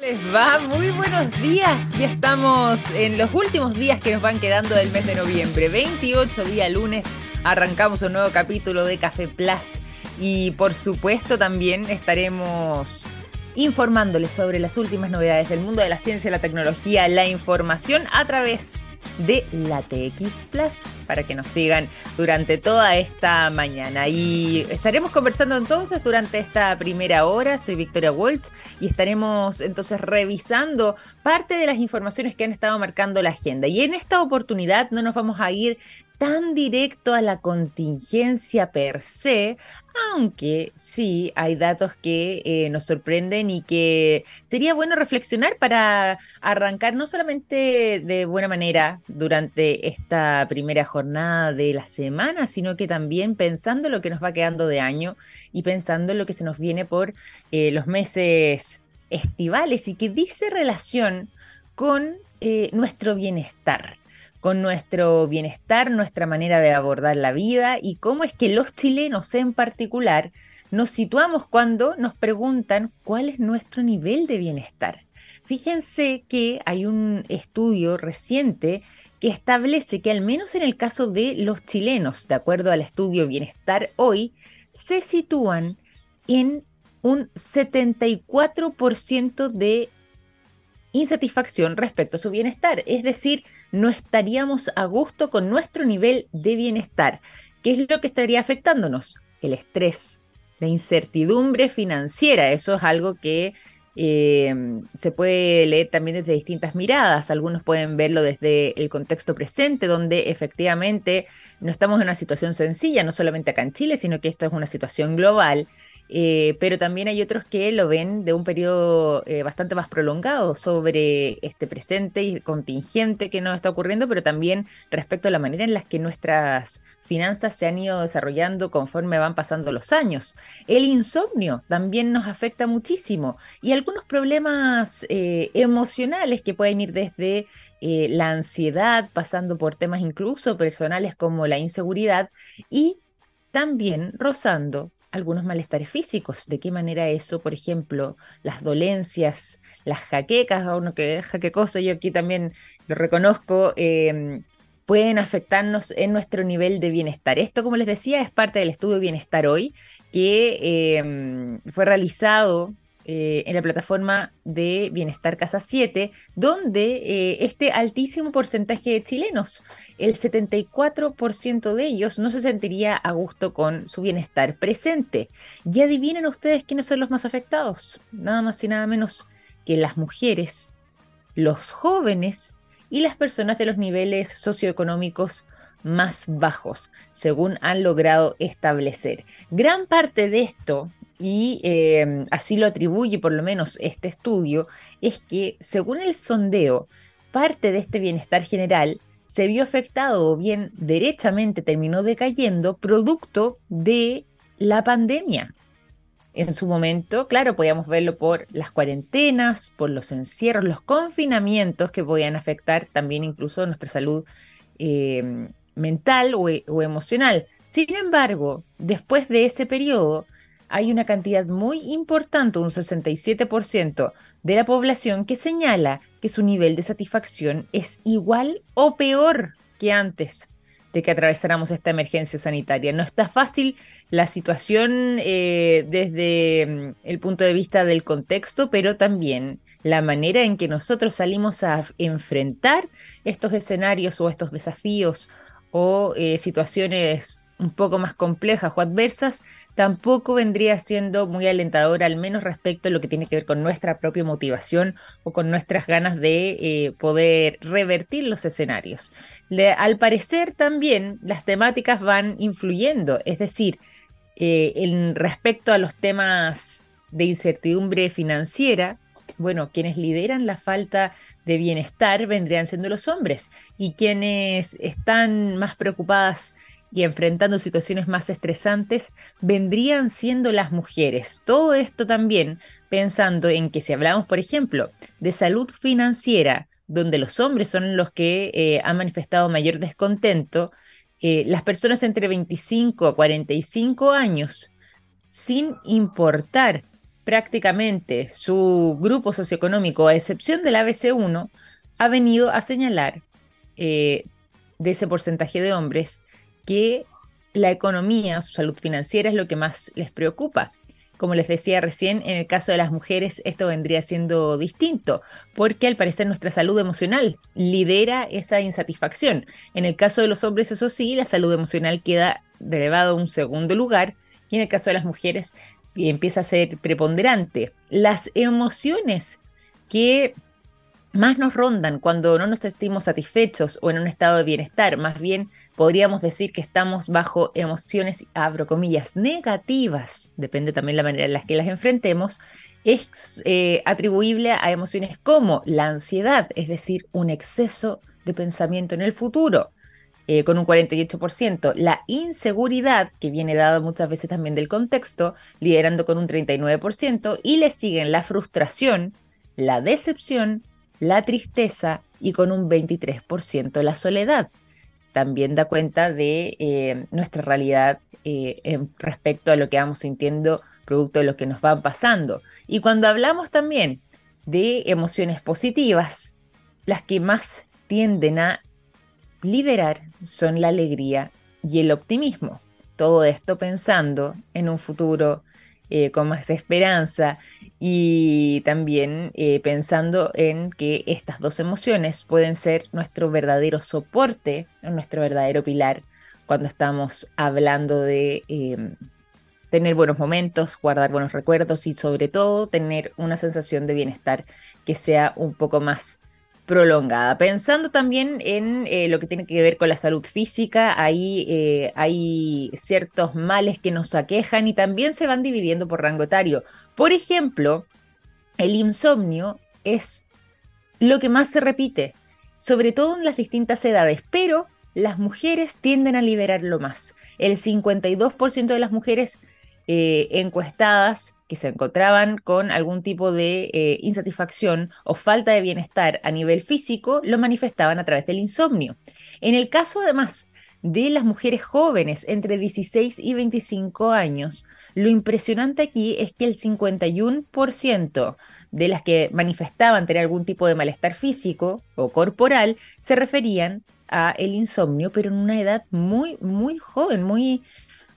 Les va, muy buenos días. Ya estamos en los últimos días que nos van quedando del mes de noviembre. 28 día lunes arrancamos un nuevo capítulo de Café Plus y por supuesto también estaremos informándoles sobre las últimas novedades del mundo de la ciencia, la tecnología, la información a través de de la TX Plus para que nos sigan durante toda esta mañana. Y estaremos conversando entonces durante esta primera hora. Soy Victoria Waltz y estaremos entonces revisando parte de las informaciones que han estado marcando la agenda. Y en esta oportunidad no nos vamos a ir tan directo a la contingencia per se, aunque sí hay datos que eh, nos sorprenden y que sería bueno reflexionar para arrancar no solamente de buena manera durante esta primera jornada de la semana, sino que también pensando lo que nos va quedando de año y pensando en lo que se nos viene por eh, los meses estivales y que dice relación con eh, nuestro bienestar con nuestro bienestar, nuestra manera de abordar la vida y cómo es que los chilenos en particular nos situamos cuando nos preguntan cuál es nuestro nivel de bienestar. Fíjense que hay un estudio reciente que establece que al menos en el caso de los chilenos, de acuerdo al estudio Bienestar Hoy, se sitúan en un 74% de insatisfacción respecto a su bienestar. Es decir, no estaríamos a gusto con nuestro nivel de bienestar. ¿Qué es lo que estaría afectándonos? El estrés, la incertidumbre financiera. Eso es algo que eh, se puede leer también desde distintas miradas. Algunos pueden verlo desde el contexto presente, donde efectivamente no estamos en una situación sencilla, no solamente acá en Chile, sino que esto es una situación global eh, pero también hay otros que lo ven de un periodo eh, bastante más prolongado sobre este presente y contingente que nos está ocurriendo, pero también respecto a la manera en la que nuestras finanzas se han ido desarrollando conforme van pasando los años. El insomnio también nos afecta muchísimo y algunos problemas eh, emocionales que pueden ir desde la ansiedad, pasando por temas incluso personales como la inseguridad y también rozando algunos malestares físicos. ¿De qué manera eso, por ejemplo, las dolencias, las jaquecas, a uno que jaquecoso, yo aquí también lo reconozco, em, pueden afectarnos en nuestro nivel de bienestar. Esto, como les decía, es parte del estudio Bienestar Hoy, que em, fue realizado eh, en la plataforma de Bienestar Casa 7, donde eh, este altísimo porcentaje de chilenos, el 74% de ellos, no se sentiría a gusto con su bienestar presente. Y adivinen ustedes quiénes son los más afectados, nada más y nada menos que las mujeres, los jóvenes y las personas de los niveles socioeconómicos más bajos, según han logrado establecer. Gran parte de esto y em, así lo atribuye por lo menos este estudio, es que según el sondeo, parte de este bienestar general se vio afectado o bien derechamente terminó decayendo producto de la pandemia. En su momento, claro, podíamos verlo por las cuarentenas, por los encierros, los confinamientos que podían afectar también incluso nuestra salud em, mental o, o emocional. Sin embargo, después de ese periodo, hay una cantidad muy importante, un 67% de la población que señala que su nivel de satisfacción es igual o peor que antes de que atravesáramos esta emergencia sanitaria. No está fácil la situación eh, desde mm, el punto de vista del contexto, pero también la manera en que nosotros salimos a enfrentar estos escenarios o estos desafíos o eh, situaciones un poco más complejas o adversas, tampoco vendría siendo muy alentadora, al menos respecto a lo que tiene que ver con nuestra propia motivación o con nuestras ganas de eh, poder revertir los escenarios. al parecer también las temáticas van influyendo, es decir, eh, en respecto a los temas de incertidumbre financiera, bueno, quienes lideran la falta de bienestar vendrían siendo los hombres y quienes están más preocupadas y enfrentando situaciones más estresantes vendrían siendo las mujeres. Todo esto también pensando en que si hablamos, por ejemplo, de salud financiera, donde los hombres son los que eh, han manifestado mayor descontento, eh, las personas entre 25 a 45 años, sin importar prácticamente su grupo socioeconómico, a excepción del ABC1, ha venido a señalar eh, de ese porcentaje de hombres que la economía, su salud financiera es lo que más les preocupa. Como les decía recién, en el caso de las mujeres esto vendría siendo distinto, porque al parecer nuestra salud emocional lidera esa insatisfacción. En el caso de los hombres, eso sí, la salud emocional queda elevado a un segundo lugar, y en el caso de las mujeres empieza a ser preponderante. Las emociones que más nos rondan cuando no nos sentimos satisfechos o en un estado de bienestar, más bien podríamos decir que estamos bajo emociones, abro comillas, negativas, depende también la manera en la que las enfrentemos, es eh, atribuible a emociones como la ansiedad, es decir, un exceso de pensamiento en el futuro, eh, con un 48%, la inseguridad, que viene dada muchas veces también del contexto, liderando con un 39%, y le siguen la frustración, la decepción, la tristeza y con un 23% la soledad. También da cuenta de eh, nuestra realidad eh, respecto a lo que vamos sintiendo producto de lo que nos van pasando. Y cuando hablamos también de emociones positivas, las que más tienden a liderar son la alegría y el optimismo. Todo esto pensando en un futuro eh, con más esperanza y también eh, pensando en que estas dos emociones pueden ser nuestro verdadero soporte, nuestro verdadero pilar cuando estamos hablando de em, tener buenos momentos, guardar buenos recuerdos y sobre todo tener una sensación de bienestar que sea un poco más prolongada. Pensando también en eh, lo que tiene que ver con la salud física, eh, hay ciertos males que nos aquejan y también se van dividiendo por rango etario. Por ejemplo, el insomnio es lo que más se repite, sobre todo en las distintas edades, pero las mujeres tienden a liberarlo más. El 52% de las mujeres eh, encuestadas que se encontraban con algún tipo de eh, insatisfacción o falta de bienestar a nivel físico lo manifestaban a través del insomnio. En el caso además de las mujeres jóvenes entre 16 y 25 años, lo impresionante aquí es que el 51% de las que manifestaban tener algún tipo de malestar físico o corporal se referían a el insomnio, pero en una edad muy, muy joven, muy,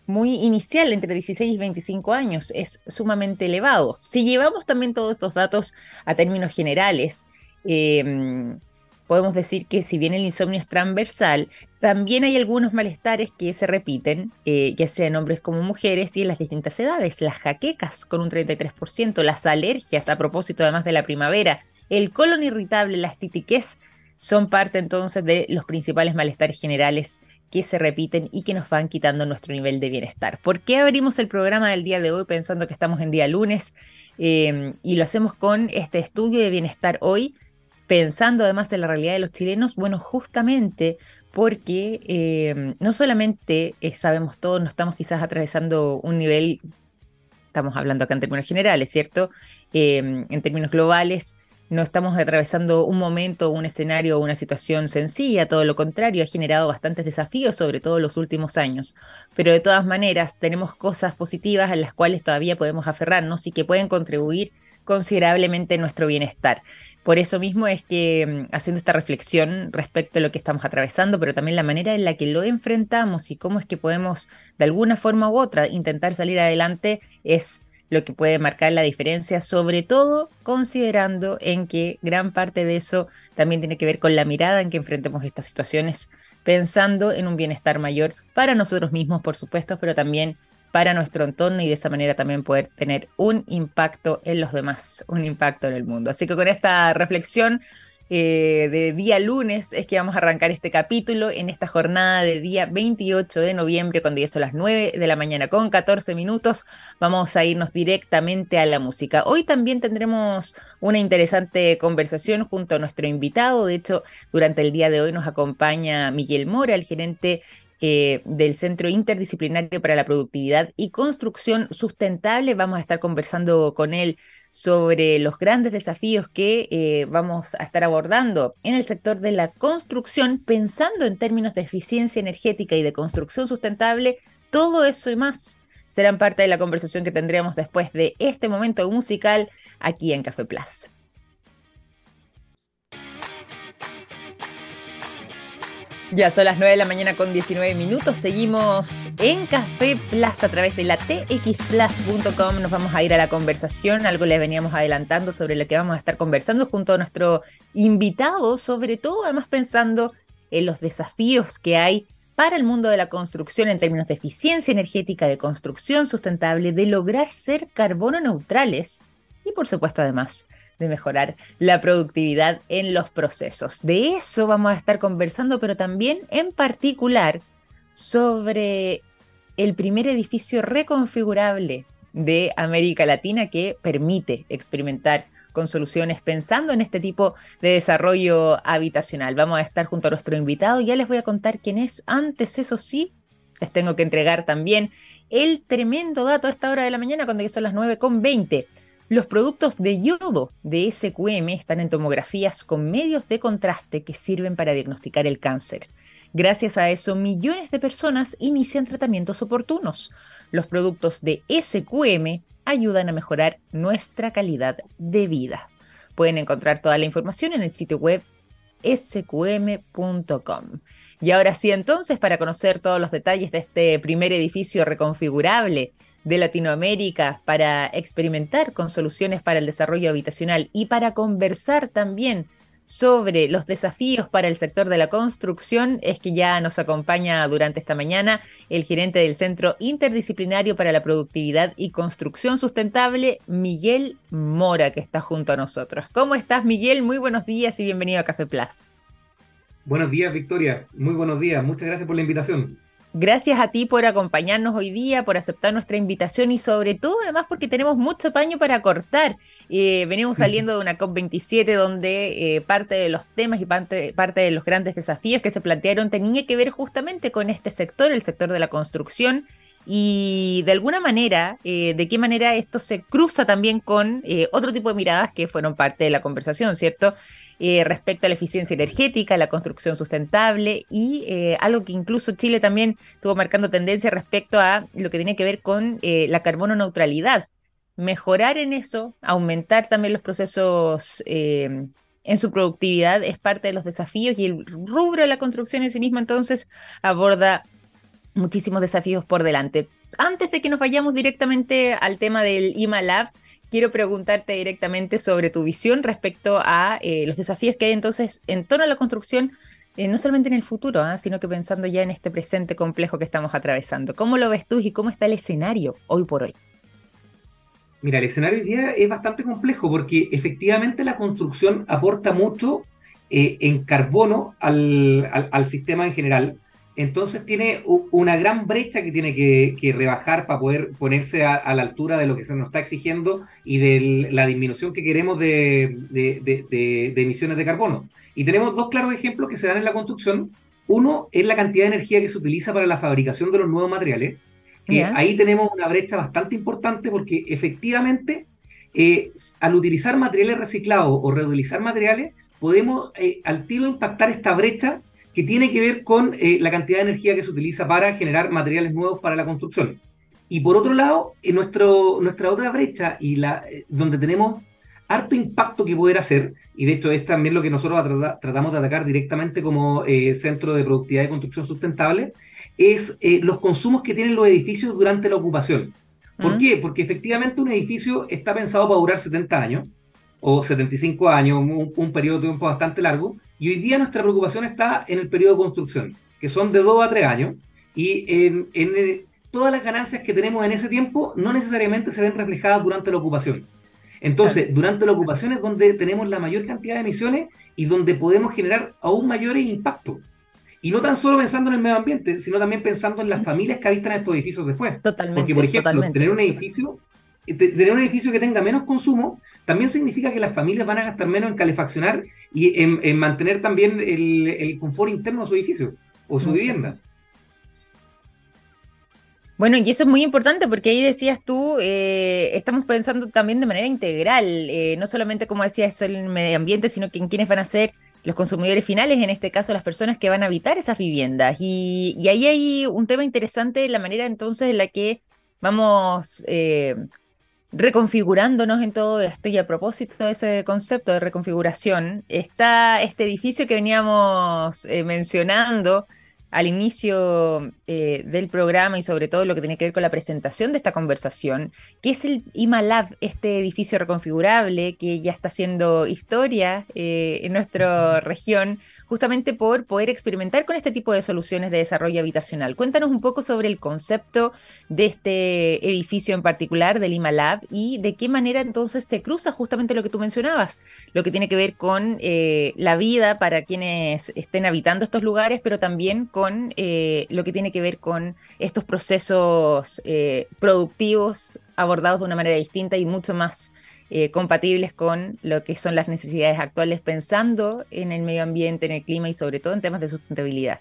muy inicial, entre 16 y 25 años, es sumamente elevado. Si llevamos también todos estos datos a términos generales, em, podemos decir que si bien el insomnio es transversal, también hay algunos malestares que se repiten, eh, ya sea en hombres como mujeres y en las distintas edades. Las jaquecas con un 33%, las alergias a propósito además de la primavera, el colon irritable, la estitiquez, son parte entonces de los principales malestares generales que se repiten y que nos van quitando nuestro nivel de bienestar. ¿Por qué abrimos el programa del día de hoy pensando que estamos en día lunes? Em, y lo hacemos con este estudio de bienestar hoy, pensando además en la realidad de los chilenos, bueno, justamente porque em, no solamente eh, sabemos todos, no estamos quizás atravesando un nivel, estamos hablando acá en términos generales, ¿cierto? Em, en términos globales, no estamos atravesando un momento, un escenario o una situación sencilla, todo lo contrario, ha generado bastantes desafíos, sobre todo en los últimos años. Pero de todas maneras, tenemos cosas positivas en las cuales todavía podemos aferrarnos y que pueden contribuir considerablemente a nuestro bienestar. Por eso mismo es que mm, haciendo esta reflexión respecto a lo que estamos atravesando, pero también la manera en la que lo enfrentamos y cómo es que podemos de alguna forma u otra intentar salir adelante es lo que puede marcar la diferencia, sobre todo considerando en que gran parte de eso también tiene que ver con la mirada en que enfrentemos estas situaciones, pensando en un bienestar mayor para nosotros mismos, por supuesto, pero también para nuestro entorno y de esa manera también poder tener un impacto en los demás, un impacto en el mundo. Así que con esta reflexión eh, de día lunes es que vamos a arrancar este capítulo en esta jornada de día 28 de noviembre, cuando ya son las 9 de la mañana con 14 minutos. Vamos a irnos directamente a la música. Hoy también tendremos una interesante conversación junto a nuestro invitado. De hecho, durante el día de hoy nos acompaña Miguel Mora, el gerente eh, del Centro Interdisciplinario para la Productividad y Construcción Sustentable. Vamos a estar conversando con él sobre los grandes desafíos que eh, vamos a estar abordando en el sector de la construcción, pensando en términos de eficiencia energética y de construcción sustentable, todo eso y más serán parte de la conversación que tendremos después de este momento musical aquí en Café Plus. Ya son las 9 de la mañana con 19 minutos. Seguimos en Café Plus a través de la txplus.com. Nos vamos a ir a la conversación. Algo les veníamos adelantando sobre lo que vamos a estar conversando junto a nuestro invitado, sobre todo además pensando en los desafíos que hay para el mundo de la construcción en términos de eficiencia energética, de construcción sustentable, de lograr ser carbono neutrales y por supuesto además de mejorar la productividad en los procesos. De eso vamos a estar conversando, pero también en particular sobre el primer edificio reconfigurable de América Latina que permite experimentar con soluciones pensando en este tipo de desarrollo habitacional. Vamos a estar junto a nuestro invitado, ya les voy a contar quién es. Antes, eso sí, les tengo que entregar también el tremendo dato a esta hora de la mañana, cuando ya son las 9.20. Los productos de yodo de SQM están en tomografías con medios de contraste que sirven para diagnosticar el cáncer. Gracias a eso, millones de personas inician tratamientos oportunos. Los productos de SQM ayudan a mejorar nuestra calidad de vida. Pueden encontrar toda la información en el sitio web sqm.com. Y ahora sí, entonces, para conocer todos los detalles de este primer edificio reconfigurable de Latinoamérica para experimentar con soluciones para el desarrollo habitacional y para conversar también sobre los desafíos para el sector de la construcción es que ya nos acompaña durante esta mañana el gerente del Centro Interdisciplinario para la Productividad y Construcción Sustentable, Miguel Mora, que está junto a nosotros. ¿Cómo estás, Miguel? Muy buenos días y bienvenido a Café Plus. Buenos días, Victoria. Muy buenos días. Muchas gracias por la invitación. Gracias a ti por acompañarnos hoy día, por aceptar nuestra invitación y sobre todo además porque tenemos mucho paño para cortar. Eh, venimos saliendo de una COP27 donde eh, parte de los temas y parte, parte de los grandes desafíos que se plantearon tenía que ver justamente con este sector, el sector de la construcción, y de alguna manera, eh, de qué manera esto se cruza también con eh, otro tipo de miradas que fueron parte de la conversación, ¿cierto? Eh, respecto a la eficiencia energética, la construcción sustentable y algo que incluso Chile también estuvo marcando tendencia respecto a lo que tiene que ver con la carbono neutralidad. Mejorar en eso, aumentar también los procesos en su productividad es parte de los desafíos y el rubro de la construcción en sí mismo entonces aborda muchísimos desafíos por delante. Antes de que nos vayamos directamente al tema del IMALab, quiero preguntarte directamente sobre tu visión respecto a eh, los desafíos que hay entonces en torno a la construcción, eh, no solamente en el futuro, ¿ah? sino que pensando ya en este presente complejo que estamos atravesando. ¿Cómo lo ves tú y cómo está el escenario hoy por hoy? Mira, el escenario hoy día es bastante complejo porque efectivamente la construcción aporta mucho eh, en carbono al, al, sistema en general, entonces tiene una gran brecha que tiene que, rebajar para poder ponerse a, la altura de lo que se nos está exigiendo y de la disminución que queremos de, emisiones de carbono. Y tenemos dos claros ejemplos que se dan en la construcción. Uno es la cantidad de energía que se utiliza para la fabricación de los nuevos materiales, que ahí tenemos una brecha bastante importante porque efectivamente eh, al utilizar materiales reciclados o reutilizar materiales, podemos eh, al tiro impactar esta brecha que tiene que ver con eh, la cantidad de energía que se utiliza para generar materiales nuevos para la construcción. Y por otro lado, en nuestro, nuestra otra brecha, y la, eh, donde tenemos harto impacto que poder hacer, y de hecho es también lo que nosotros tratamos de atacar directamente como eh, Centro de Productividad y Construcción Sustentable, es los consumos que tienen los edificios durante la ocupación. ¿Por mm. qué? Porque efectivamente un edificio está pensado para durar 70 años, o 75 años, un, periodo de tiempo bastante largo, y hoy día nuestra preocupación está en el periodo de construcción, que son de 2 a 3 años, y en, eh, todas las ganancias que tenemos en ese tiempo no necesariamente se ven reflejadas durante la ocupación. Entonces, durante la ocupación es donde tenemos la mayor cantidad de emisiones y donde podemos generar aún mayores impactos. Y no tan solo pensando en el medio ambiente, sino también pensando en las familias que habitan estos edificios después. Totalmente. Porque, por ejemplo, tener un edificio tener un edificio que tenga menos consumo también significa que las familias van a gastar menos en calefaccionar y en, mantener también el, confort interno de su edificio o su vivienda. Bueno, y eso es muy importante porque ahí decías tú, eh, estamos pensando también de manera integral, eh, no solamente como decías en el medio ambiente, sino que en quiénes van a ser los consumidores finales, en este caso las personas que van a habitar esas viviendas. Y, y ahí hay un tema interesante, la manera entonces en la que vamos eh, reconfigurándonos en todo esto y a propósito de ese concepto de reconfiguración, está este edificio que veníamos eh, mencionando al inicio eh, del programa y sobre todo lo que tiene que ver con la presentación de esta conversación, que es el IMALAB, este edificio reconfigurable que ya está haciendo historia eh, en nuestra región, justamente por poder experimentar con este tipo de soluciones de desarrollo habitacional. Cuéntanos un poco sobre el concepto de este edificio en particular, del IMALAB, y de qué manera entonces se cruza justamente lo que tú mencionabas, lo que tiene que ver con eh, la vida para quienes estén habitando estos lugares, pero también con eh, lo que tiene que ver con estos procesos eh, productivos abordados de una manera distinta y mucho más eh, compatibles con lo que son las necesidades actuales, pensando en el medio ambiente, en el clima y sobre todo en temas de sustentabilidad.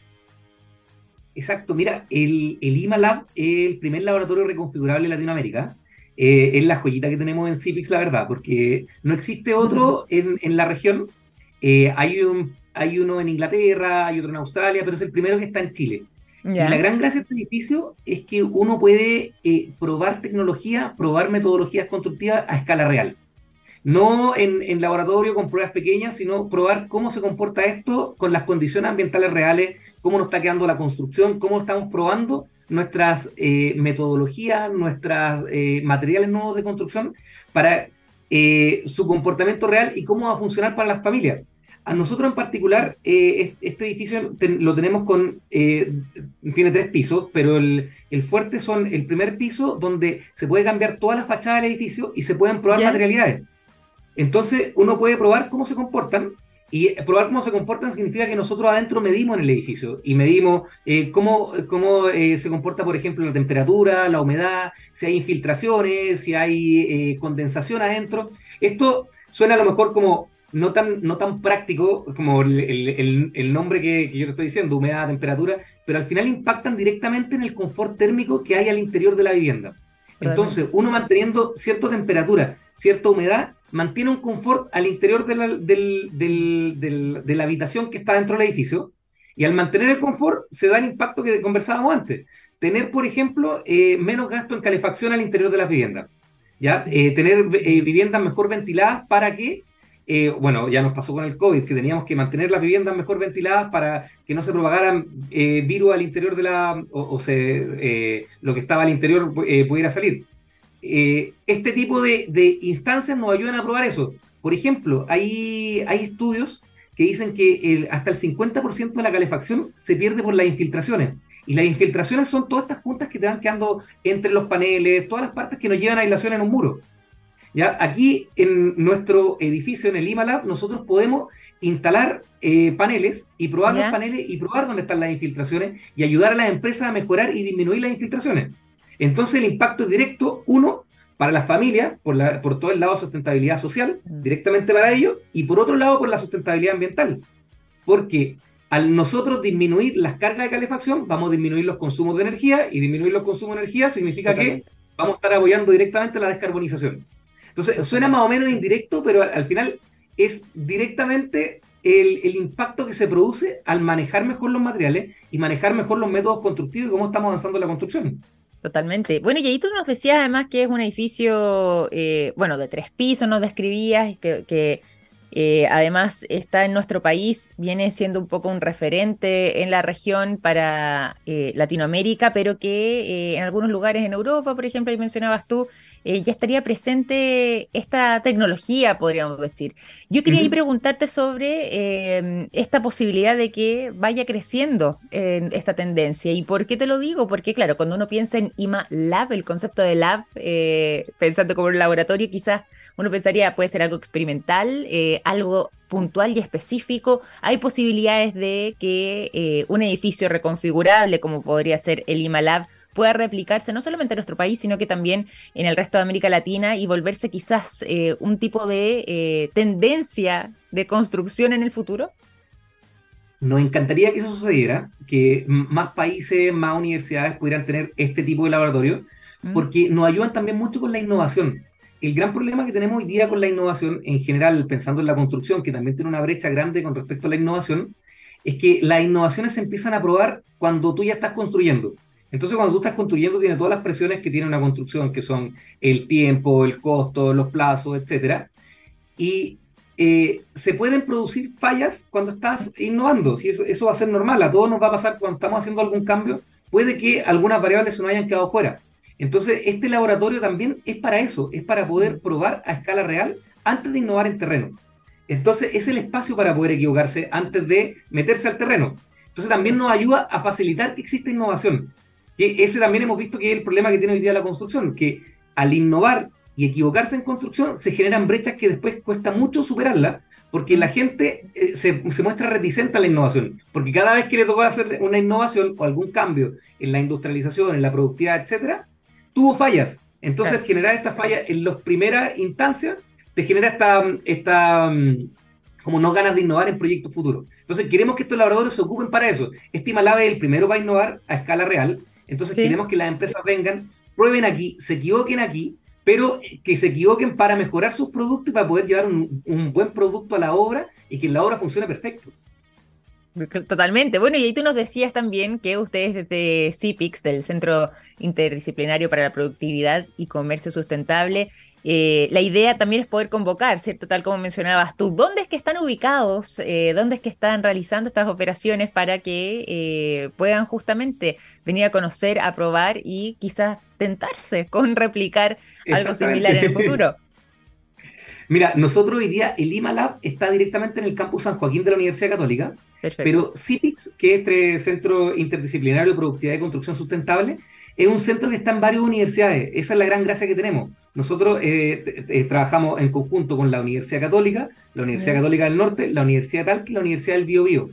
Exacto, mira, el, el IMALab es el primer laboratorio reconfigurable en Latinoamérica. es la joyita que tenemos en CIPIX, la verdad, porque no existe otro en, en la región. hay un hay uno en Inglaterra, hay otro en Australia, pero es el primero que está en Chile. Y la gran gracia de este edificio es que uno puede eh, probar tecnología, probar metodologías constructivas a escala real. No en, laboratorio con pruebas pequeñas, sino probar cómo se comporta esto con las condiciones ambientales reales, cómo nos está quedando la construcción, cómo estamos probando nuestras eh, metodologías, nuestros eh, materiales nuevos de construcción para su comportamiento real y cómo va a funcionar para las familias. A nosotros en particular, eh, este edificio lo tenemos con, eh, tiene tres pisos, pero el, fuerte son el primer piso donde se puede cambiar toda la fachada del edificio y se pueden probar materialidades. Entonces uno puede probar cómo se comportan y probar cómo se comportan significa que nosotros adentro medimos en el edificio y medimos eh, cómo, cómo se comporta, por ejemplo, la temperatura, la humedad, si hay infiltraciones, si hay condensación adentro. Esto suena a lo mejor como no tan, no tan práctico como el, nombre que, yo te estoy diciendo, humedad, temperatura, pero al final impactan directamente en el confort térmico que hay al interior de la vivienda. Entonces, uno manteniendo cierta temperatura, cierta humedad, mantiene un confort al interior de la, de la habitación que está dentro del edificio, y al mantener el confort se da el impacto que conversábamos antes. Tener, por ejemplo, eh, menos gasto en calefacción al interior de las viviendas. ¿ya? Eh, tener eh, viviendas mejor ventiladas para que eh, bueno, ya nos pasó con el COVID, que teníamos que mantener las viviendas mejor ventiladas para que no se propagaran eh, virus al interior de la, o, se, eh, lo que estaba al interior pudiera salir. este tipo de, instancias nos ayudan a probar eso. Por ejemplo, hay, hay estudios que dicen que hasta el 50% de la calefacción se pierde por las infiltraciones. Y las infiltraciones son todas estas juntas que te van quedando entre los paneles, todas las partes que nos llevan a aislación en un muro. ¿Ya? Aquí en nuestro edificio, en el IMALAB, nosotros podemos instalar eh, paneles y probar los paneles y probar dónde están las infiltraciones y ayudar a las empresas a mejorar y disminuir las infiltraciones. Entonces el impacto es directo, uno, para las familias, por, la, por todo el lado de sustentabilidad social, mm. directamente para ellos, y por otro lado por la sustentabilidad ambiental. Porque al nosotros disminuir las cargas de calefacción, vamos a disminuir los consumos de energía, y disminuir los consumos de energía significa que vamos a estar apoyando directamente la descarbonización. Entonces, suena más o menos indirecto, pero al, final es directamente el, impacto que se produce al manejar mejor los materiales y manejar mejor los métodos constructivos y cómo estamos avanzando en la construcción. Totalmente. Bueno, y ahí tú nos decías además que es un edificio, eh, bueno, de tres pisos, nos describías, que, que eh, además está en nuestro país, viene siendo un poco un referente en la región para eh, Latinoamérica, pero que en algunos lugares en Europa, por ejemplo, ahí mencionabas tú, eh, ya estaría presente esta tecnología, podríamos decir. Yo quería preguntarte sobre em, esta posibilidad de que vaya creciendo esta tendencia. ¿Y por qué te lo digo? Porque, claro, cuando uno piensa en IMA Lab, el concepto de lab, eh, pensando como un laboratorio, quizás uno pensaría puede ser algo experimental, eh, algo puntual y específico. Hay posibilidades de que un edificio reconfigurable, como podría ser el IMA Lab, pueda replicarse no solamente en nuestro país, sino que también en el resto de América Latina y volverse quizás eh, un tipo de eh, tendencia de construcción en el futuro? Nos encantaría que eso sucediera, que más países, más universidades pudieran tener este tipo de laboratorio, mm. porque nos ayudan también mucho con la innovación. El gran problema que tenemos hoy día con la innovación, en general, pensando en la construcción, que también tiene una brecha grande con respecto a la innovación, es que las innovaciones se empiezan a probar cuando tú ya estás construyendo. Entonces, cuando tú estás construyendo, tiene todas las presiones que tiene una construcción, que son el tiempo, el costo, los plazos, etcétera. Y eh, se pueden producir fallas cuando estás innovando. Si eso, eso va a ser normal, a todos nos va a pasar cuando estamos haciendo algún cambio. Puede que algunas variables se nos hayan quedado fuera. Entonces, este laboratorio también es para eso, es para poder probar a escala real antes de innovar en terreno. Entonces, es el espacio para poder equivocarse antes de meterse al terreno. Entonces, también nos ayuda a facilitar que exista innovación. Que ese también hemos visto que es el problema que tiene hoy día la construcción, que al innovar y equivocarse en construcción se generan brechas que después cuesta mucho superarla, porque la gente eh, se, se, muestra reticente a la innovación, porque cada vez que le tocó hacer una innovación o algún cambio en la industrialización, en la productividad, etcétera, tuvo fallas. Entonces, generar estas fallas en las primeras instancias te genera esta, esta mm, como no ganas de innovar en proyectos futuros. Entonces, queremos que estos laboratorios se ocupen para eso. Este Malave es el primero para innovar a escala real. Entonces, queremos que las empresas vengan, prueben aquí, se equivoquen aquí, pero que se equivoquen para mejorar sus productos y para poder llevar un, un buen producto a la obra y que la obra funcione perfecto. Totalmente. Bueno, y ahí tú nos decías también que ustedes desde CIPIX, del Centro Interdisciplinario para la Productividad y Comercio Sustentable, eh, la idea también es poder convocar, ¿cierto? Tal como mencionabas tú, ¿dónde es que están ubicados? Eh, ¿Dónde es que están realizando estas operaciones para que eh, puedan justamente venir a conocer, a probar y quizás tentarse con replicar algo similar en el futuro? Mira, nosotros hoy día el IMALAB está directamente en el campus San Joaquín de la Universidad Católica, pero CIPIX, que es este Centro Interdisciplinario de Productividad y Construcción Sustentable, es un centro que está en varias universidades. Esa es la gran gracia que tenemos. Nosotros eh, trabajamos en conjunto con la Universidad Católica, la Universidad Católica del Norte, la Universidad Talca y la Universidad del Biobío.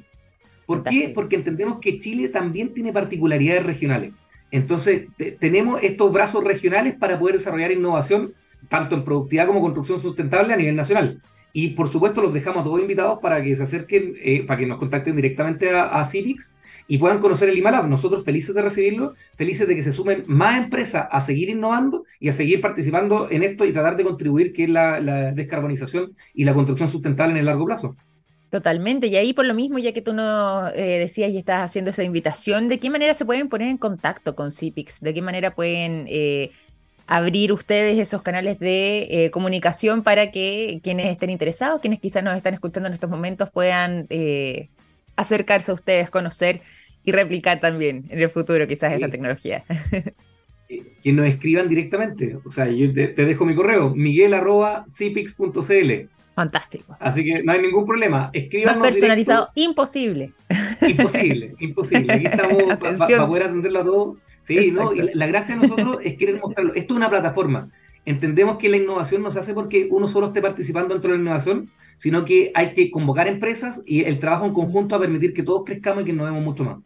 ¿Por qué? Porque entendemos que Chile también tiene particularidades regionales. Entonces, tenemos estos brazos regionales para poder desarrollar innovación, tanto en productividad como construcción sustentable a nivel nacional. Y por supuesto los dejamos a todos invitados para que se acerquen, eh, para que nos contacten directamente a, a y puedan conocer el IMALAB. Nosotros felices de recibirlo, felices de que se sumen más empresas a seguir innovando y a seguir participando en esto y tratar de contribuir que es la, descarbonización y la construcción sustentable en el largo plazo. Totalmente, y ahí por lo mismo, ya que tú nos eh, decías y estás haciendo esa invitación, ¿de qué manera se pueden poner en contacto con CIPIX? ¿De qué manera pueden eh, abrir ustedes esos canales de eh, comunicación para que quienes estén interesados, quienes quizás nos están escuchando en estos momentos, puedan eh, acercarse a ustedes, conocer y replicar también en el futuro quizás esta tecnología. Que nos escriban directamente. O sea, yo te, dejo mi correo, miguel.cipix.cl. Fantástico. Así que no hay ningún problema. Escriban. Más personalizado, imposible. Imposible, imposible. Aquí estamos para poder atenderlo a todos Sí, ¿no? Y la, gracia de nosotros es querer mostrarlo. Esto es una plataforma. Entendemos que la innovación no se hace porque uno solo esté participando dentro de la innovación, sino que hay que convocar empresas y el trabajo en conjunto a permitir que todos crezcamos y que nos vemos mucho más.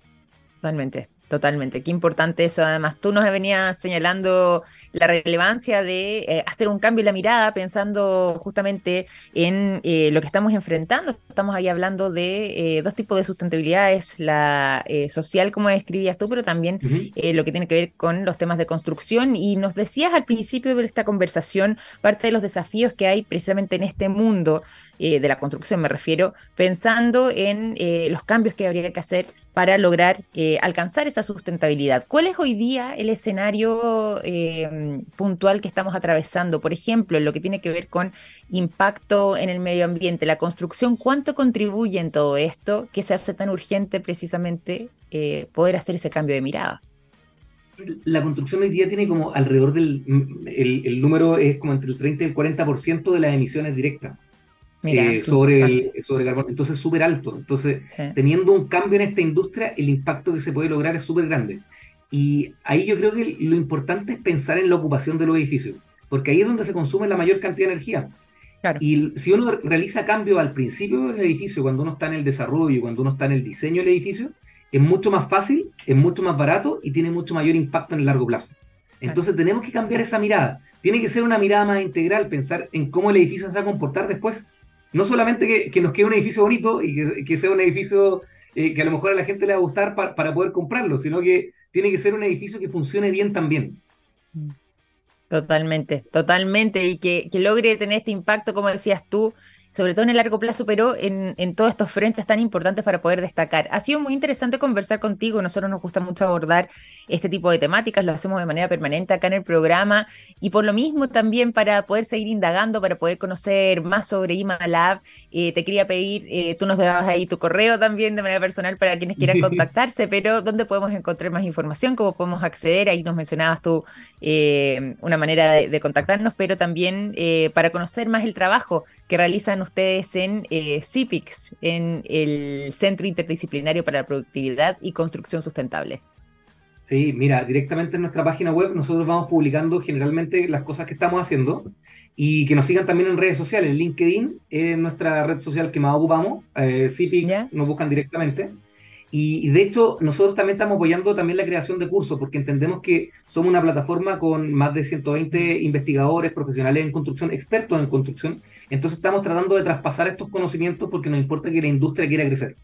Totalmente. Totalmente, qué importante eso. Además, tú nos venías señalando la relevancia de eh, hacer un cambio en la mirada, pensando justamente en eh, lo que estamos enfrentando. Estamos ahí hablando de eh, dos tipos de sustentabilidades, la social, como describías tú, pero también lo que tiene que ver con los temas de construcción. Y nos decías al principio de esta conversación parte de los desafíos que hay precisamente en este mundo de la construcción, me refiero, pensando en los cambios que habría que hacer para lograr eh, alcanzar esa sustentabilidad. ¿Cuál es hoy día el escenario eh, puntual que estamos atravesando? Por ejemplo, en lo que tiene que ver con impacto en el medio ambiente, la construcción, ¿cuánto contribuye en todo esto que se hace tan urgente precisamente eh, poder hacer ese cambio de mirada? La construcción hoy día tiene como alrededor del, el, número es como entre el 30 y el 40% de las emisiones directas. Eh, sobre, el, sobre carbón. Entonces es súper alto. Entonces, teniendo un cambio en esta industria, el impacto que se puede lograr es súper grande. Y ahí yo creo que lo importante es pensar en la ocupación de los edificios, porque ahí es donde se consume la mayor cantidad de energía. Y si uno realiza cambios al principio del edificio, cuando uno está en el desarrollo, cuando uno está en el diseño del edificio, es mucho más fácil, es mucho más barato y tiene mucho mayor impacto en el largo plazo. Entonces tenemos que cambiar esa mirada. Tiene que ser una mirada más integral, pensar en cómo el edificio se va a comportar después no solamente que, nos quede un edificio bonito y que, sea un edificio eh, que a lo mejor a la gente le va a gustar para poder comprarlo, sino que tiene que ser un edificio que funcione bien también. Totalmente, totalmente, y que, logre tener este impacto, como decías tú, sobre todo en el largo plazo, pero en, en, todos estos frentes tan importantes para poder destacar. Ha sido muy interesante conversar contigo, nosotros nos gusta mucho abordar este tipo de temáticas, lo hacemos de manera permanente acá en el programa y por lo mismo también para poder seguir indagando, para poder conocer más sobre IMALab, eh, te quería pedir, eh, tú nos dabas ahí tu correo también de manera personal para quienes quieran contactarse, pero ¿dónde podemos encontrar más información? ¿Cómo podemos acceder? Ahí nos mencionabas tú eh, una manera de, de, contactarnos, pero también eh, para conocer más el trabajo que realizan ustedes en eh, CIPIX, en el Centro Interdisciplinario para la Productividad y Construcción Sustentable. Sí, mira, directamente en nuestra página web nosotros vamos publicando generalmente las cosas que estamos haciendo y que nos sigan también en redes sociales. LinkedIn es nuestra red social que más ocupamos, eh, CIPIX nos buscan directamente. Y, de hecho, nosotros también estamos apoyando también la creación de cursos, porque entendemos que somos una plataforma con más de 120 investigadores, profesionales en construcción, expertos en construcción. Entonces estamos tratando de traspasar estos conocimientos porque nos importa que la industria quiera crecer.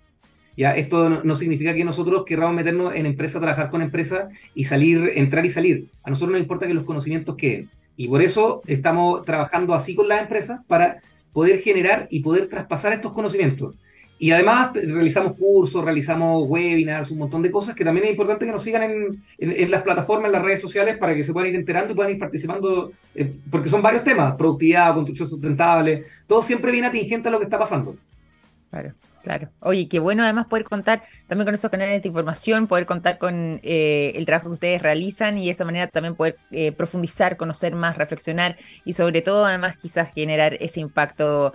Ya, esto no, significa que nosotros querramos meternos en empresa, trabajar con empresas y salir, entrar y salir. A nosotros nos importa que los conocimientos queden. Y por eso estamos trabajando así con las empresas para poder generar y poder traspasar estos conocimientos. Y además realizamos cursos, realizamos webinars, un montón de cosas que también es importante que nos sigan en, en, las plataformas, en las redes sociales, para que se puedan ir enterando y puedan ir participando, eh, porque son varios temas, productividad, construcción sustentable, todo siempre viene atingente a lo que está pasando. Claro. Claro. Oye, qué bueno además poder contar también con esos canales de información, poder contar con eh, el trabajo que ustedes realizan y de esa manera también poder eh, profundizar, conocer más, reflexionar y sobre todo además quizás generar ese impacto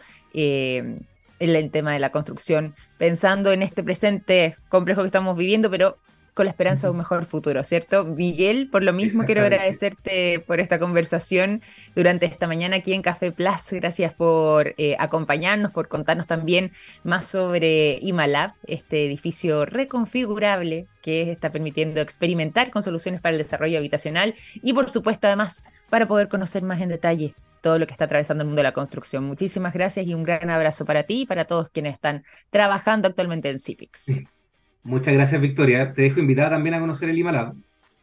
en el tema de la construcción, pensando en este presente complejo que estamos viviendo, pero con la esperanza de un mejor futuro, ¿cierto? Miguel, por lo mismo quiero agradecerte por esta conversación durante esta mañana aquí en Café Plus. Gracias por eh, acompañarnos, por contarnos también más sobre IMALAB, este edificio reconfigurable que está permitiendo experimentar con soluciones para el desarrollo habitacional y por supuesto además para poder conocer más en detalle todo lo que está atravesando el mundo de la construcción. Muchísimas gracias y un gran abrazo para ti y para todos quienes están trabajando actualmente en CIPIX. Muchas gracias, Victoria. Te dejo invitada también a conocer el IMALAB.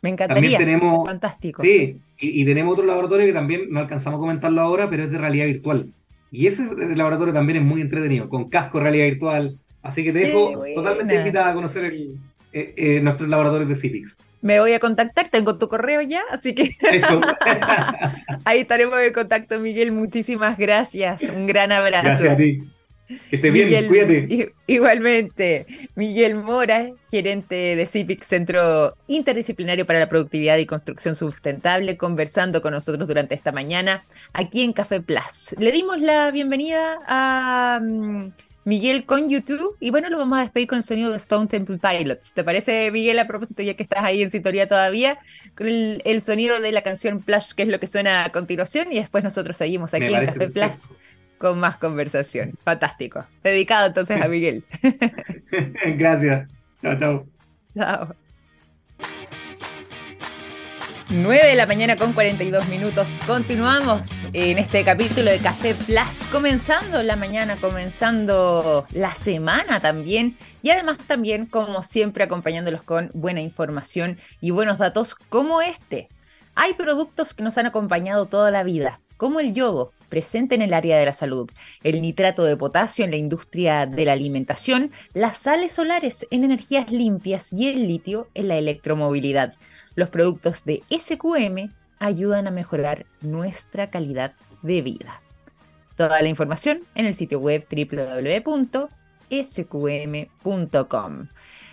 Me encantaría. También tenemos, Fantástico. Sí, y, tenemos otro laboratorio que también no alcanzamos a comentarlo ahora, pero es de realidad virtual. Y ese laboratorio también es muy entretenido, con casco de realidad virtual. Así que te dejo totalmente invitada a conocer el, eh, eh, nuestros laboratorios de CIPIX me voy a contactar, tengo tu correo ya, así que Eso. ahí estaremos en contacto, Miguel. Muchísimas gracias. Un gran abrazo. Gracias a ti. Que estés bien, cuídate. Igualmente, Miguel Mora, gerente de CIPIC, Centro Interdisciplinario para la Productividad y Construcción Sustentable, conversando con nosotros durante esta mañana aquí en Café Plus. Le dimos la bienvenida a mm, Miguel con YouTube. Y bueno, lo vamos a despedir con el sonido de Stone Temple Pilots. ¿Te parece, Miguel, a propósito, ya que estás ahí en sintonía todavía, con el, sonido de la canción Plush, que es lo que suena a continuación? Y después nosotros seguimos aquí en Café Plus con más conversación. Fantástico. Dedicado entonces a Miguel. Gracias. Chao, chao. Chao. 9 de la mañana con 42 minutos. Continuamos en este capítulo de Café Plus, comenzando la mañana, comenzando la semana también y además también, como siempre, acompañándolos con buena información y buenos datos como este. Hay productos que nos han acompañado toda la vida, como el yodo, presente en el área de la salud, el nitrato de potasio en la industria de la alimentación, las sales solares en energías limpias y el litio en la electromovilidad. Los productos de SQM ayudan a mejorar nuestra calidad de vida. Toda la información en el sitio web www.sqm.com.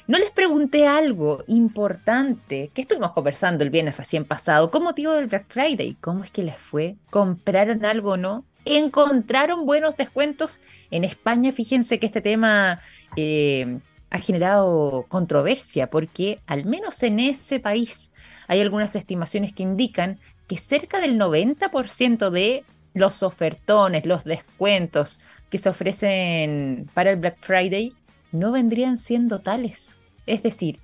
No les pregunté algo importante que estuvimos conversando el viernes recién pasado con motivo del Black Friday. ¿Cómo es que les fue? ¿Compraron algo o no? ¿Encontraron buenos descuentos? En España, fíjense que este tema eh, ha generado controversia porque al menos en ese país hay algunas estimaciones que indican que cerca del 90% de los ofertones, los descuentos que se ofrecen para el Black Friday no vendrían siendo tales. Es decir,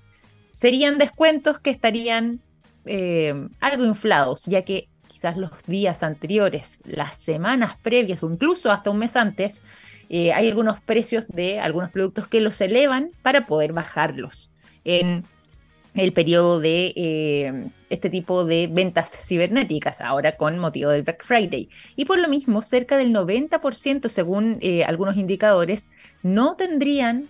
serían descuentos que estarían eh, algo inflados, ya que quizás los días anteriores, las semanas previas o incluso hasta un mes antes, eh, hay algunos precios de algunos productos que los elevan para poder bajarlos en el periodo de eh, este tipo de ventas cibernéticas, ahora con motivo del Black Friday. Y por lo mismo, cerca del 90%, según eh, algunos indicadores, no tendrían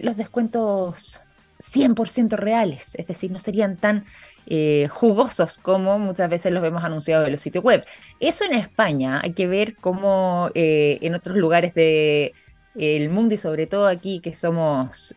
los descuentos 100% reales, es decir, no serían tan eh, jugosos como muchas veces los vemos anunciados en los sitios web. Eso en España, hay que ver cómo en otros lugares del mundo y sobre todo aquí que somos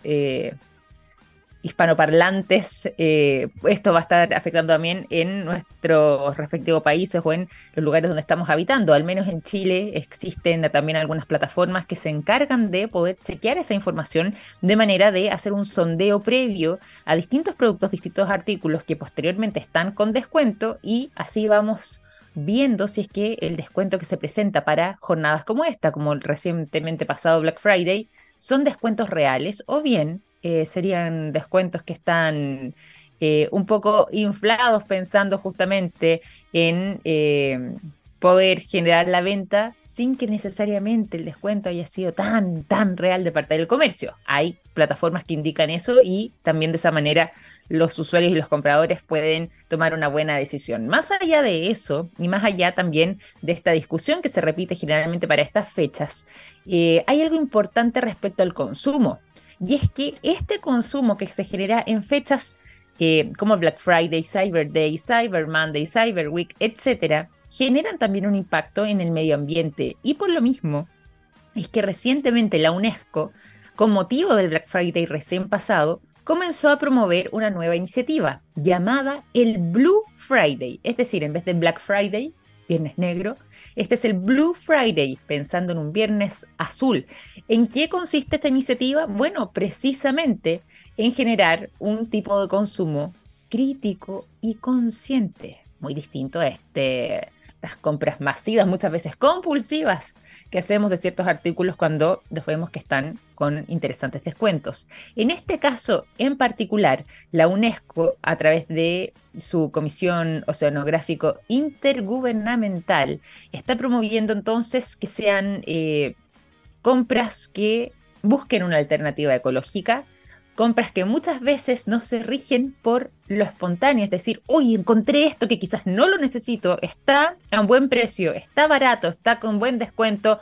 hispanoparlantes, eh, esto va a estar afectando también en nuestros respectivos países o en los lugares donde estamos habitando. Al menos en Chile existen también algunas plataformas que se encargan de poder chequear esa información de manera de hacer un sondeo previo a distintos productos, distintos artículos que posteriormente están con descuento y así vamos viendo si es que el descuento que se presenta para jornadas como esta, como el recientemente pasado Black Friday, son descuentos reales o bien eh, serían descuentos que están eh, un poco inflados pensando justamente en eh, poder generar la venta sin que necesariamente el descuento haya sido tan, tan real de parte del comercio. Hay plataformas que indican eso y también de esa manera los usuarios y los compradores pueden tomar una buena decisión. Más allá de eso y más allá también de esta discusión que se repite generalmente para estas fechas, hay algo importante respecto al consumo. Y es que este consumo que se genera en fechas eh, como Black Friday, Cyber Day, Cyber Monday, Cyber Week, etc., generan también un impacto en el medio ambiente. Y por lo mismo, es que recientemente la UNESCO, con motivo del Black Friday recién pasado, comenzó a promover una nueva iniciativa llamada el Blue Friday. Es decir, en vez de Black Friday, Viernes Negro. Este es el Blue Friday, pensando en un viernes azul. ¿En qué consiste esta iniciativa? Bueno, precisamente en generar un tipo de consumo crítico y consciente, muy distinto a este las compras masivas, muchas veces compulsivas, que hacemos de ciertos artículos cuando vemos que están con interesantes descuentos. En este caso en particular, la UNESCO, a través de su Comisión Oceanográfico Intergubernamental, está promoviendo entonces que sean eh, compras que busquen una alternativa ecológica, compras que muchas veces no se rigen por lo espontáneo, es decir, hoy encontré esto que quizás no lo necesito, está a un buen precio, está barato, está con buen descuento,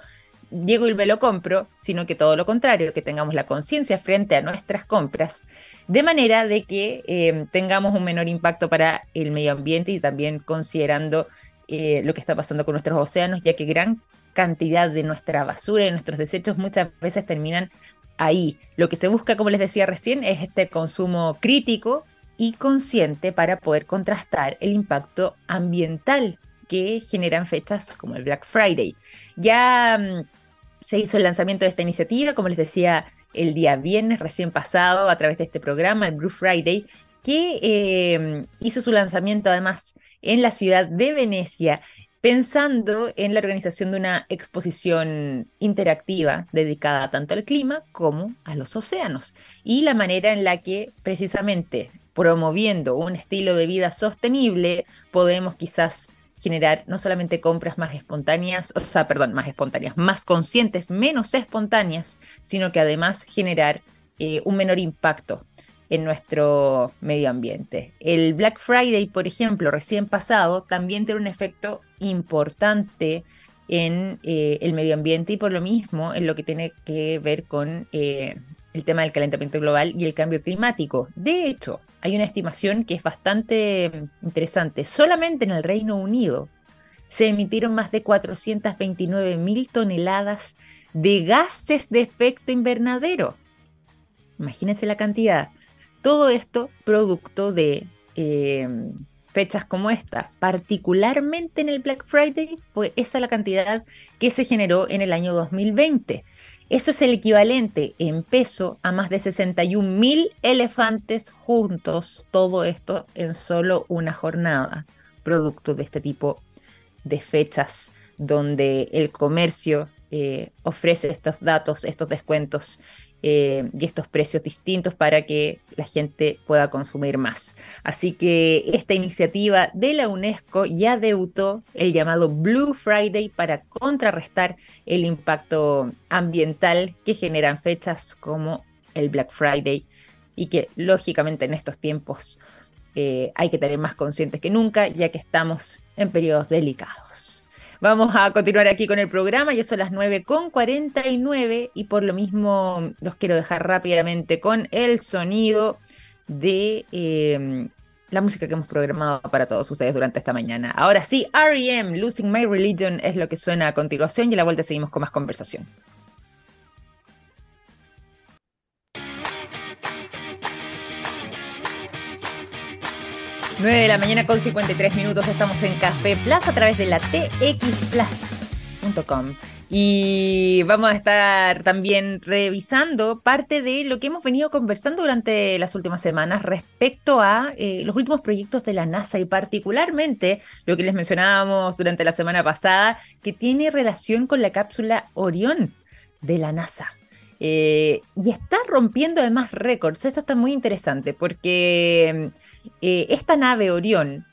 llego y me lo compro, sino que todo lo contrario, que tengamos la conciencia frente a nuestras compras, de manera de que eh, tengamos un menor impacto para el medio ambiente y también considerando eh, lo que está pasando con nuestros océanos, ya que gran cantidad de nuestra basura y nuestros desechos muchas veces terminan ahí. Lo que se busca, como les decía recién, es este consumo crítico y consciente para poder contrastar el impacto ambiental que generan fechas como el Black Friday. Ya mm, se hizo el lanzamiento de esta iniciativa, como les decía, el día viernes recién pasado a través de este programa, el Blue Friday, que eh, hizo su lanzamiento además en la ciudad de Venecia pensando en la organización de una exposición interactiva dedicada tanto al clima como a los océanos y la manera en la que precisamente promoviendo un estilo de vida sostenible podemos quizás generar no solamente compras más espontáneas, o sea, perdón, más espontáneas, más conscientes, menos espontáneas, sino que además generar eh, un menor impacto en nuestro medio ambiente. El Black Friday, por ejemplo, recién pasado, también tiene un efecto importante en eh, el medio ambiente y por lo mismo en lo que tiene que ver con eh, el tema del calentamiento global y el cambio climático. De hecho, hay una estimación que es bastante interesante. Solamente en el Reino Unido se emitieron más de 429 mil toneladas de gases de efecto invernadero. Imagínense la cantidad. Todo esto producto de em, fechas como esta, particularmente en el Black Friday, fue esa la cantidad que se generó en el año 2020. Eso es el equivalente en peso a más de 61 mil elefantes juntos, todo esto en solo una jornada, producto de este tipo de fechas donde el comercio eh, ofrece estos datos, estos descuentos eh, y estos precios distintos para que la gente pueda consumir más. Así que esta iniciativa de la UNESCO ya debutó el llamado Blue Friday para contrarrestar el impacto ambiental que generan fechas como el Black Friday y que lógicamente en estos tiempos eh, hay que tener más conscientes que nunca, ya que estamos en periodos delicados. Vamos a continuar aquí con el programa, ya son las 9.49 y por lo mismo los quiero dejar rápidamente con el sonido de em, la música que hemos programado para todos ustedes durante esta mañana. Ahora sí, REM, Losing My Religion es lo que suena a continuación y a la vuelta seguimos con más conversación. 9 de la mañana con 53 minutos estamos en Café Plus a través de la txplus.com. Y vamos a estar también revisando parte de lo que hemos venido conversando durante las últimas semanas respecto a eh, los últimos proyectos de la NASA y particularmente lo que les mencionábamos durante la semana pasada, que tiene relación con la cápsula Orión de la NASA. Eh, y está rompiendo además récords. Esto está muy interesante porque eh, esta nave Orión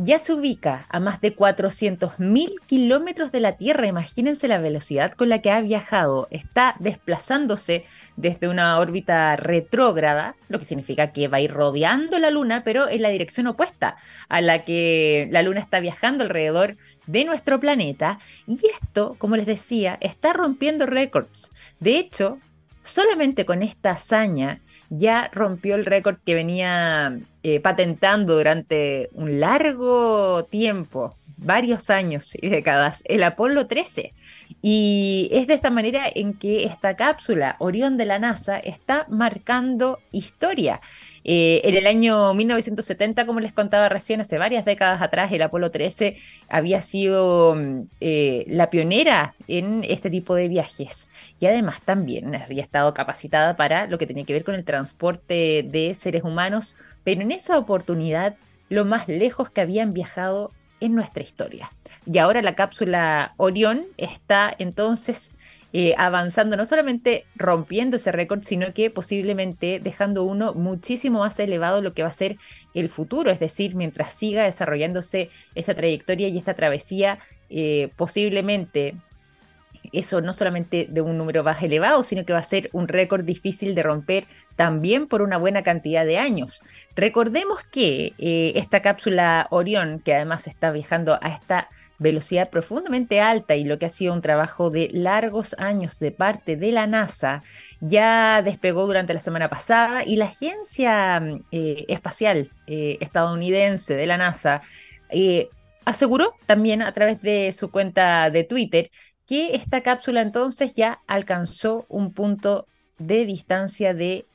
ya se ubica a más de 400.000 kilómetros de la Tierra. Imagínense la velocidad con la que ha viajado. Está desplazándose desde una órbita retrógrada, lo que significa que va a ir rodeando la Luna, pero en la dirección opuesta a la que la Luna está viajando alrededor de nuestro planeta. Y esto, como les decía, está rompiendo récords. De hecho, solamente con esta hazaña ya rompió el récord que venía eh, patentando durante un largo tiempo, varios años y décadas, el Apolo 13. Y es de esta manera en que esta cápsula Orión de la NASA está marcando historia. Eh, en el año 1970, como les contaba recién, hace varias décadas atrás, el Apolo 13 había sido mm, eh, la pionera en este tipo de viajes y además también había estado capacitada para lo que tenía que ver con el transporte de seres humanos, pero en esa oportunidad lo más lejos que habían viajado en nuestra historia. Y ahora la cápsula Orión está entonces eh, avanzando, no solamente rompiendo ese récord, sino que posiblemente dejando uno muchísimo más elevado lo que va a ser el futuro, es decir, mientras siga desarrollándose esta trayectoria y esta travesía, eh, posiblemente eso no solamente de un número más elevado, sino que va a ser un récord difícil de romper también por una buena cantidad de años. Recordemos que eh, esta cápsula Orión, que además está viajando a esta velocidad profundamente alta y lo que ha sido un trabajo de largos años de parte de la NASA, ya despegó durante la semana pasada y la agencia eh, espacial eh, estadounidense de la NASA aseguró también a través de su cuenta de Twitter que esta cápsula entonces ya alcanzó un punto de distancia de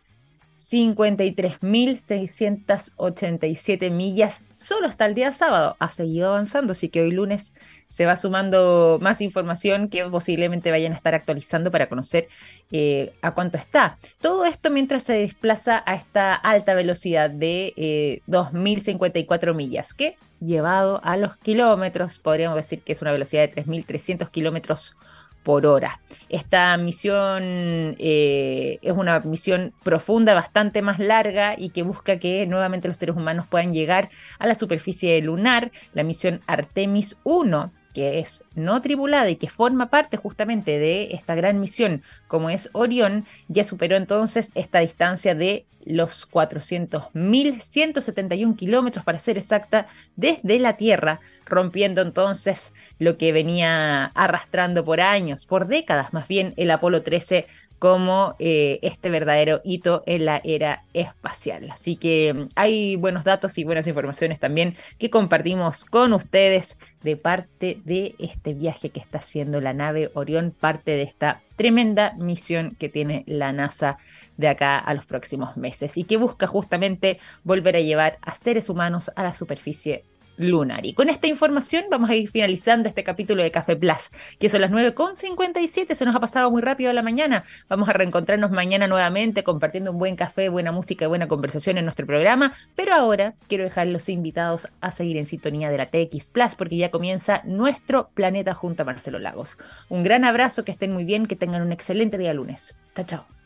53.687 millas solo hasta el día sábado. Ha seguido avanzando, así que hoy lunes se va sumando más información que posiblemente vayan a estar actualizando para conocer eh, a cuánto está. Todo esto mientras se desplaza a esta alta velocidad de 2.054 eh, millas, que llevado a los kilómetros, podríamos decir que es una velocidad de 3.300 kilómetros hora. Esta misión eh, es una misión profunda, bastante más larga y que busca que nuevamente los seres humanos puedan llegar a la superficie lunar. La misión Artemis 1 que es no tripulada y que forma parte justamente de esta gran misión como es Orión, ya superó entonces esta distancia de los 400.171 kilómetros para ser exacta desde la Tierra, rompiendo entonces lo que venía arrastrando por años, por décadas más bien el Apolo 13 como eh, este verdadero hito en la era espacial. Así que hay buenos datos y buenas informaciones también que compartimos con ustedes de parte de este viaje que está haciendo la nave Orión, parte de esta tremenda misión que tiene la NASA de acá a los próximos meses y que busca justamente volver a llevar a seres humanos a la superficie lunar. Y con esta información vamos a ir finalizando este capítulo de Café Plus, que son las 9.57, se nos ha pasado muy rápido la mañana. Vamos a reencontrarnos mañana nuevamente compartiendo un buen café, buena música y buena conversación en nuestro programa, pero ahora quiero dejar los invitados a seguir en sintonía de la TX Plus porque ya comienza nuestro planeta junto a Marcelo Lagos. Un gran abrazo, que estén muy bien, que tengan un excelente día lunes. Chao, chao.